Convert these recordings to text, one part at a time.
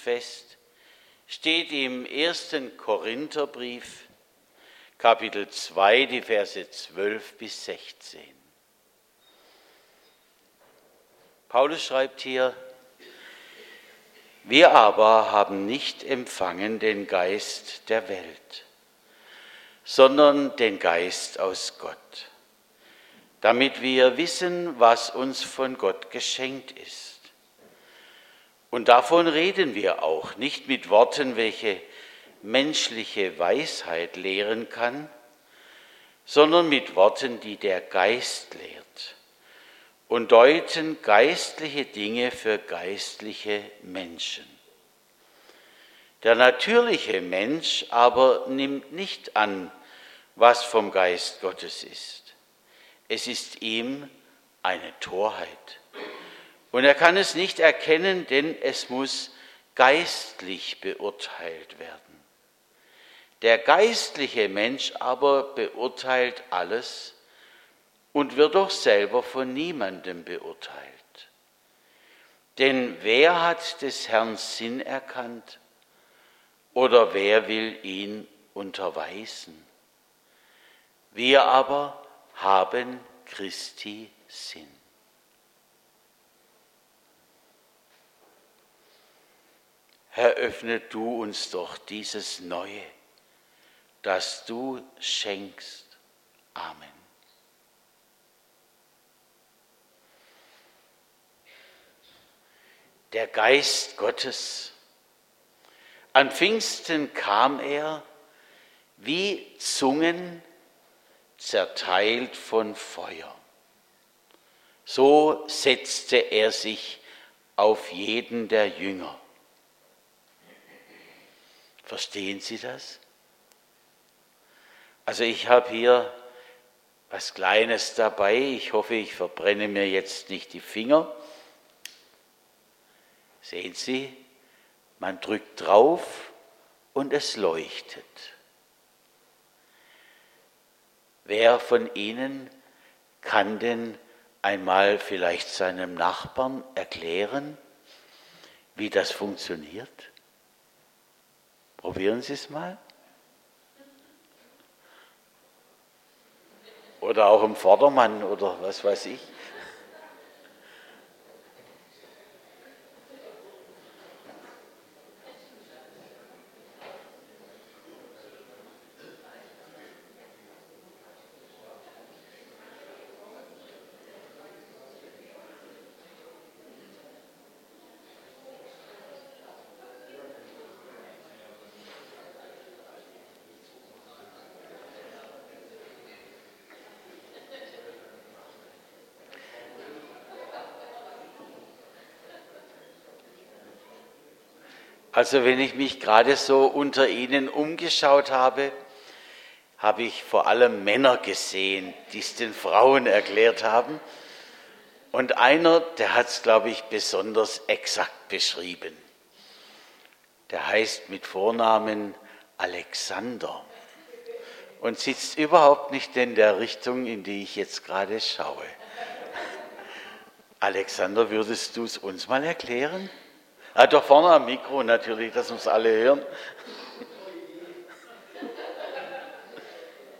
fest, steht im ersten Korintherbrief, Kapitel 2, die Verse 12 bis 16. Paulus schreibt hier, wir aber haben nicht empfangen den Geist der Welt, sondern den Geist aus Gott, damit wir wissen, was uns von Gott geschenkt ist. Und davon reden wir auch, nicht mit Worten, welche menschliche Weisheit lehren kann, sondern mit Worten, die der Geist lehrt und deuten geistliche Dinge für geistliche Menschen. Der natürliche Mensch aber nimmt nicht an, was vom Geist Gottes ist. Es ist ihm eine Torheit. Und er kann es nicht erkennen, denn es muss geistlich beurteilt werden. Der geistliche Mensch aber beurteilt alles, und wird doch selber von niemandem beurteilt. Denn wer hat des Herrn Sinn erkannt oder wer will ihn unterweisen? Wir aber haben Christi Sinn. Herr, öffne du uns doch dieses Neue, das du schenkst. Amen. der Geist Gottes. An Pfingsten kam er wie Zungen zerteilt von Feuer. So setzte er sich auf jeden der Jünger. Verstehen Sie das? Also ich habe hier was Kleines dabei. Ich hoffe, ich verbrenne mir jetzt nicht die Finger. Sehen Sie, man drückt drauf und es leuchtet. Wer von Ihnen kann denn einmal vielleicht seinem Nachbarn erklären, wie das funktioniert? Probieren Sie es mal. Oder auch im Vordermann oder was weiß ich. Also wenn ich mich gerade so unter Ihnen umgeschaut habe, habe ich vor allem Männer gesehen, die es den Frauen erklärt haben. Und einer, der hat es, glaube ich, besonders exakt beschrieben. Der heißt mit Vornamen Alexander und sitzt überhaupt nicht in der Richtung, in die ich jetzt gerade schaue. Alexander, würdest du es uns mal erklären? Ah, da vorne am Mikro natürlich, dass uns alle hören.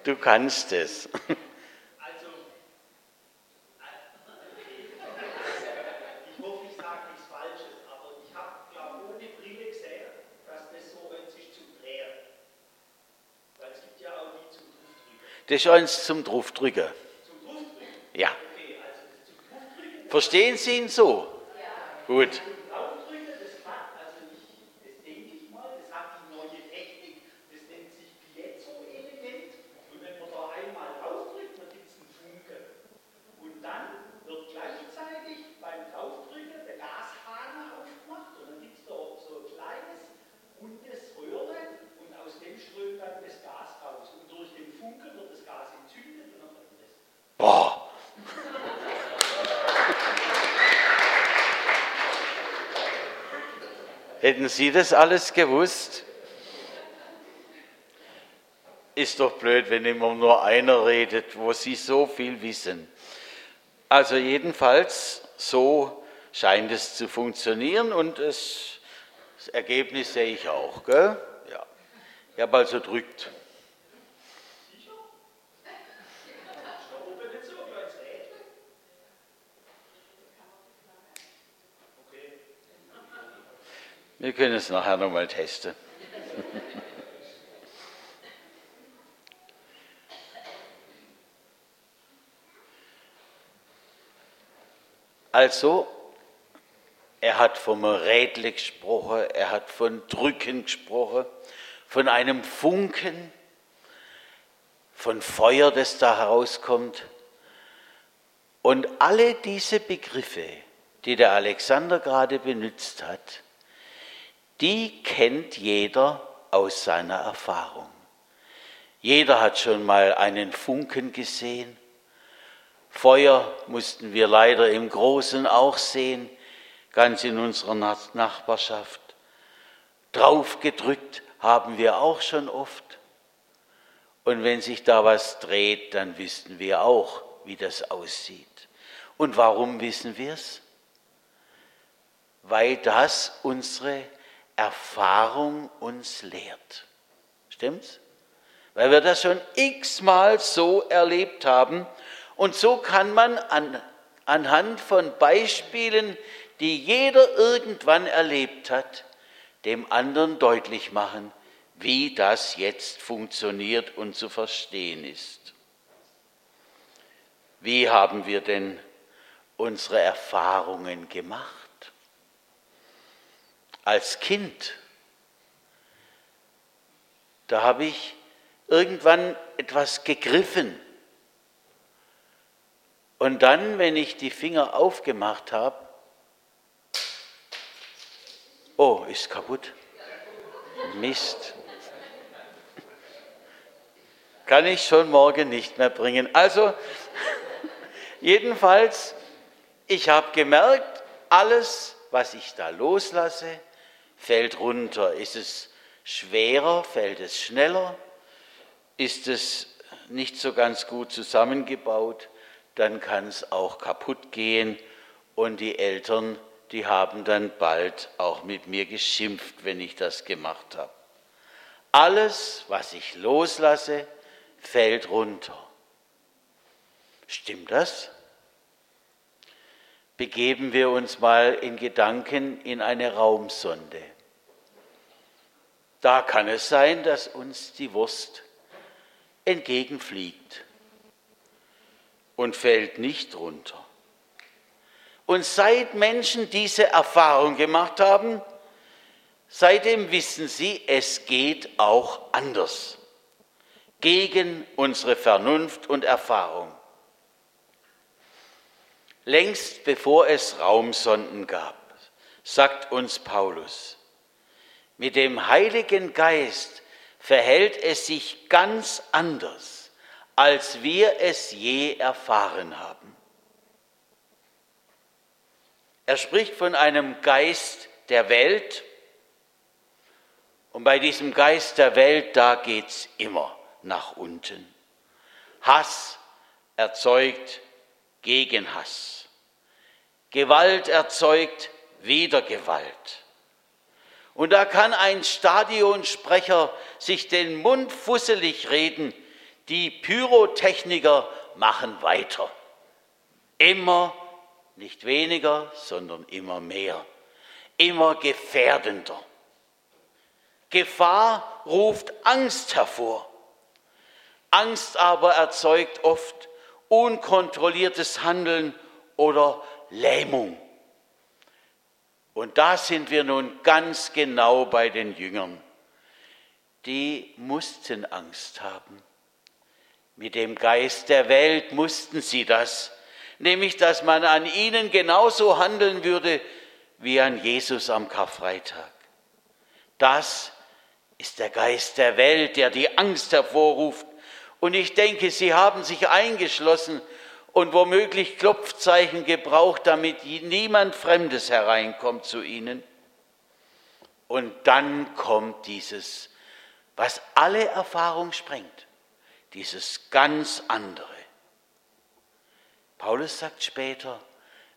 Du kannst es. Also, ich hoffe, ich sage nichts Falsches, aber ich habe, glaube ohne Brille gesehen, dass das ist zum Drehen. Weil es gibt ja auch die zum Draufdrücken. Das ist eins zum Draufdrücken. Zum Draufdrücken? Ja. Okay, also zum Draufdrücken. Verstehen Sie ihn so? Ja. Gut. Hätten Sie das alles gewusst? Ist doch blöd, wenn immer nur einer redet, wo Sie so viel wissen. Also jedenfalls, so scheint es zu funktionieren und Das Ergebnis sehe ich auch, gell? Ja. Ich habe also drückt. Wir können es nachher nochmal testen. Also, er hat vom Rädle gesprochen, er hat von Drücken gesprochen, von einem Funken, von Feuer, das da herauskommt. Und alle diese Begriffe, die der Alexander gerade benutzt hat, die kennt jeder aus seiner Erfahrung. Jeder hat schon mal einen Funken gesehen. Feuer mussten wir leider im Großen auch sehen, ganz in unserer Nachbarschaft. Draufgedrückt haben wir auch schon oft. Und wenn sich da was dreht, dann wissen wir auch, wie das aussieht. Und warum wissen wir es? Weil das unsere Erfahrung uns lehrt. Stimmt's? Weil wir das schon x-mal so erlebt haben. Und so kann man an, anhand von Beispielen, die jeder irgendwann erlebt hat, dem anderen deutlich machen, wie das jetzt funktioniert und zu verstehen ist. Wie haben wir denn unsere Erfahrungen gemacht? Als Kind, da habe ich irgendwann etwas gegriffen. Und dann, wenn ich die Finger aufgemacht habe, oh, ist kaputt. Mist. Kann ich schon morgen nicht mehr bringen. Also, jedenfalls, ich habe gemerkt, alles, was ich da loslasse, fällt runter? Ist es schwerer? Fällt es schneller? Ist es nicht so ganz gut zusammengebaut? Dann kann es auch kaputt gehen und die Eltern, die haben dann bald auch mit mir geschimpft, wenn ich das gemacht habe. Alles, was ich loslasse, fällt runter. Stimmt das? Begeben wir uns mal in Gedanken in eine Raumsonde. Da kann es sein, dass uns die Wurst entgegenfliegt und fällt nicht runter. Und seit Menschen diese Erfahrung gemacht haben, seitdem wissen sie, es geht auch anders. Gegen unsere Vernunft und Erfahrung längst bevor es Raumsonden gab, sagt uns Paulus. Mit dem Heiligen Geist verhält es sich ganz anders, als wir es je erfahren haben. Er spricht von einem Geist der Welt. Und bei diesem Geist der Welt, da geht es immer nach unten. Hass erzeugt Gegenhass. Gewalt erzeugt wieder Gewalt. Und da kann ein Stadionsprecher sich den Mund fusselig reden, die Pyrotechniker machen weiter. Immer nicht weniger, sondern immer mehr, immer gefährdender. Gefahr ruft Angst hervor. Angst aber erzeugt oft unkontrolliertes Handeln oder Lähmung. Und da sind wir nun ganz genau bei den Jüngern. Die mussten Angst haben. Mit dem Geist der Welt mussten sie das, nämlich dass man an ihnen genauso handeln würde wie an Jesus am Karfreitag. Das ist der Geist der Welt, der die Angst hervorruft und ich denke, sie haben sich eingeschlossen und womöglich Klopfzeichen gebraucht, damit niemand Fremdes hereinkommt zu ihnen. Und dann kommt dieses, was alle Erfahrung sprengt, dieses ganz andere. Paulus sagt später,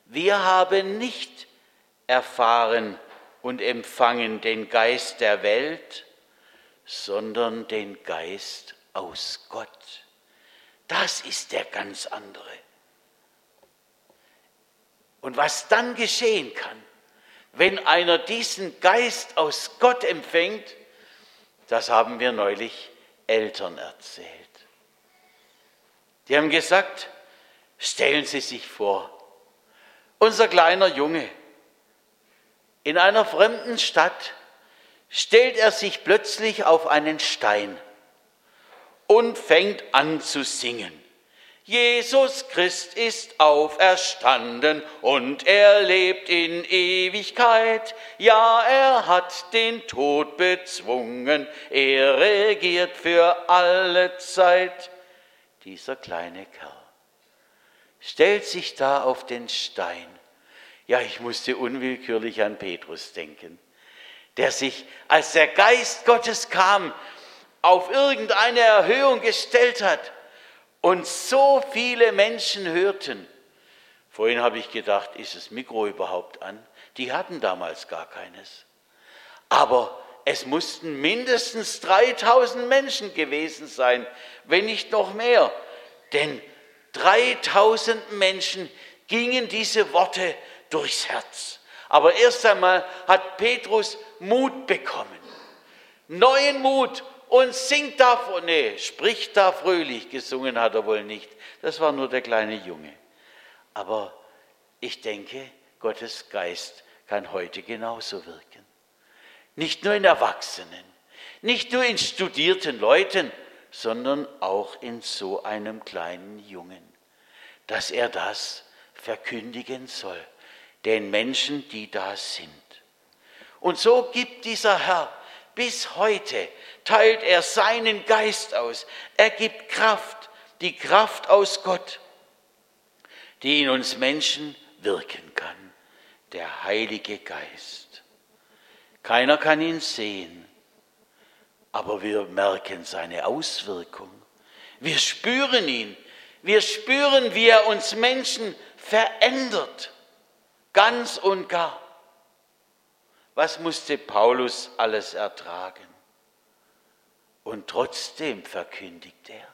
wir haben nicht erfahren und empfangen den Geist der Welt, sondern den Geist aus Gott. Das ist der ganz andere. Und was dann geschehen kann, wenn einer diesen Geist aus Gott empfängt, das haben wir neulich Eltern erzählt. Die haben gesagt, stellen Sie sich vor, unser kleiner Junge in einer fremden Stadt stellt er sich plötzlich auf einen Stein und fängt an zu singen. Jesus Christ ist auferstanden und er lebt in Ewigkeit. Ja, er hat den Tod bezwungen, er regiert für alle Zeit. Dieser kleine Kerl stellt sich da auf den Stein. Ja, ich musste unwillkürlich an Petrus denken, der sich, als der Geist Gottes kam, auf irgendeine Erhöhung gestellt hat und so viele Menschen hörten. Vorhin habe ich gedacht, ist das Mikro überhaupt an? Die hatten damals gar keines. Aber es mussten mindestens 3000 Menschen gewesen sein, wenn nicht noch mehr. Denn 3000 Menschen gingen diese Worte durchs Herz. Aber erst einmal hat Petrus Mut bekommen. Neuen Mut und singt da, nee, spricht da fröhlich, gesungen hat er wohl nicht. Das war nur der kleine Junge. Aber ich denke, Gottes Geist kann heute genauso wirken. Nicht nur in Erwachsenen, nicht nur in studierten Leuten, sondern auch in so einem kleinen Jungen, dass er das verkündigen soll, den Menschen, die da sind. Und so gibt dieser Herr bis heute teilt er seinen Geist aus. Er gibt Kraft, die Kraft aus Gott, die in uns Menschen wirken kann. Der Heilige Geist. Keiner kann ihn sehen, aber wir merken seine Auswirkung. Wir spüren ihn. Wir spüren, wie er uns Menschen verändert. Ganz und gar. Was musste Paulus alles ertragen? Und trotzdem verkündigt er.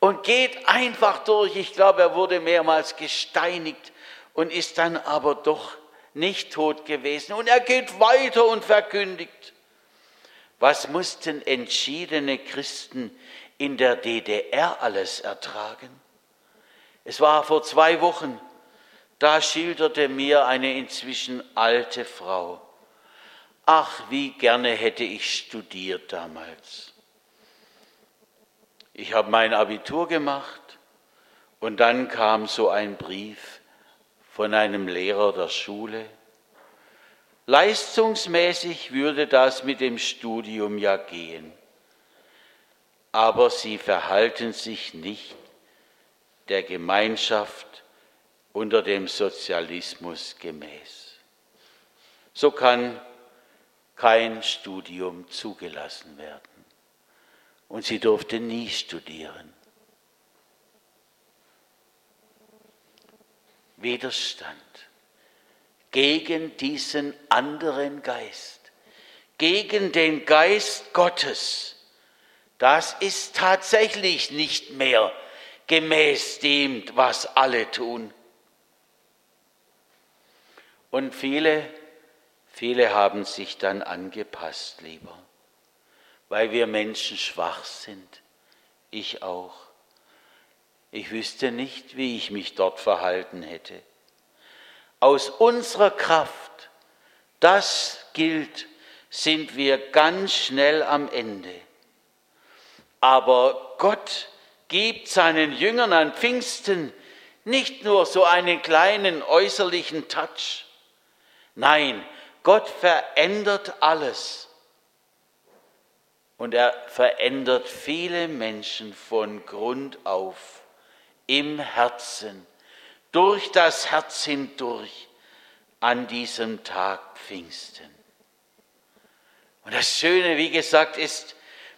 Und geht einfach durch. Ich glaube, er wurde mehrmals gesteinigt und ist dann aber doch nicht tot gewesen. Und er geht weiter und verkündigt. Was mussten entschiedene Christen in der DDR alles ertragen? Es war vor zwei Wochen, da schilderte mir eine inzwischen alte Frau, Ach, wie gerne hätte ich studiert damals. Ich habe mein Abitur gemacht und dann kam so ein Brief von einem Lehrer der Schule. Leistungsmäßig würde das mit dem Studium ja gehen, aber sie verhalten sich nicht der Gemeinschaft unter dem Sozialismus gemäß. So kann kein Studium zugelassen werden. Und sie durfte nie studieren. Widerstand gegen diesen anderen Geist, gegen den Geist Gottes, das ist tatsächlich nicht mehr gemäß dem, was alle tun. Und viele Viele haben sich dann angepasst, lieber, weil wir Menschen schwach sind. Ich auch. Ich wüsste nicht, wie ich mich dort verhalten hätte. Aus unserer Kraft, das gilt, sind wir ganz schnell am Ende. Aber Gott gibt seinen Jüngern an Pfingsten nicht nur so einen kleinen äußerlichen Touch. Nein, Gott verändert alles. Und er verändert viele Menschen von Grund auf, im Herzen, durch das Herz hindurch, an diesem Tag Pfingsten. Und das Schöne, wie gesagt, ist,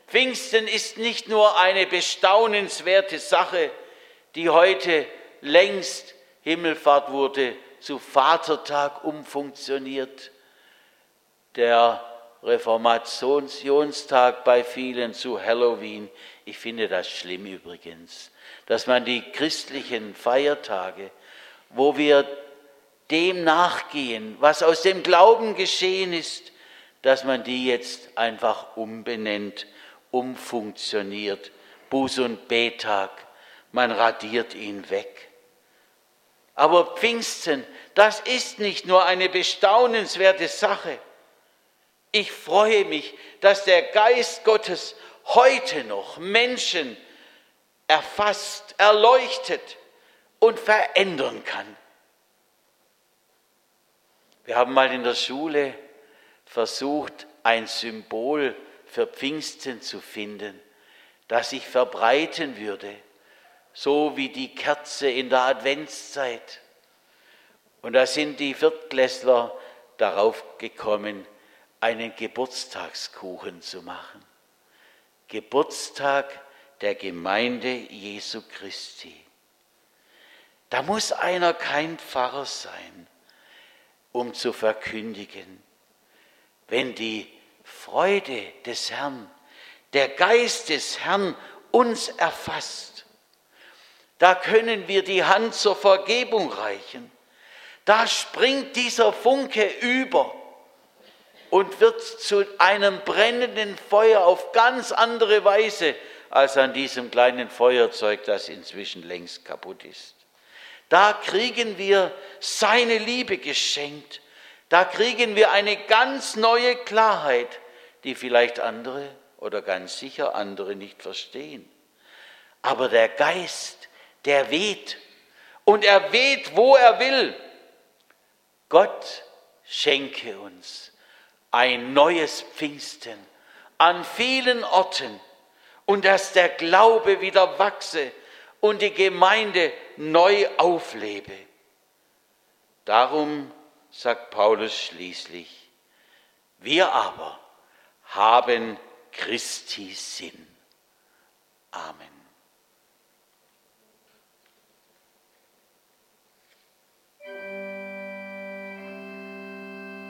Pfingsten ist nicht nur eine bestaunenswerte Sache, die heute längst Himmelfahrt wurde, zu Vatertag umfunktioniert, der Reformationstag bei vielen zu Halloween. Ich finde das schlimm übrigens, dass man die christlichen Feiertage, wo wir dem nachgehen, was aus dem Glauben geschehen ist, dass man die jetzt einfach umbenennt, umfunktioniert. Buß- und Betag, man radiert ihn weg. Aber Pfingsten, das ist nicht nur eine bestaunenswerte Sache. Ich freue mich, dass der Geist Gottes heute noch Menschen erfasst, erleuchtet und verändern kann. Wir haben mal in der Schule versucht, ein Symbol für Pfingsten zu finden, das sich verbreiten würde, so wie die Kerze in der Adventszeit. Und da sind die Viertklässler darauf gekommen, einen Geburtstagskuchen zu machen. Geburtstag der Gemeinde Jesu Christi. Da muss einer kein Pfarrer sein, um zu verkündigen. Wenn die Freude des Herrn, der Geist des Herrn uns erfasst, da können wir die Hand zur Vergebung reichen. Da springt dieser Funke über und wird zu einem brennenden Feuer auf ganz andere Weise als an diesem kleinen Feuerzeug, das inzwischen längst kaputt ist. Da kriegen wir seine Liebe geschenkt. Da kriegen wir eine ganz neue Klarheit, die vielleicht andere oder ganz sicher andere nicht verstehen. Aber der Geist, der weht und er weht, wo er will. Gott schenke uns ein neues Pfingsten an vielen Orten und dass der Glaube wieder wachse und die Gemeinde neu auflebe. Darum sagt Paulus schließlich, wir aber haben Christi Sinn. Amen.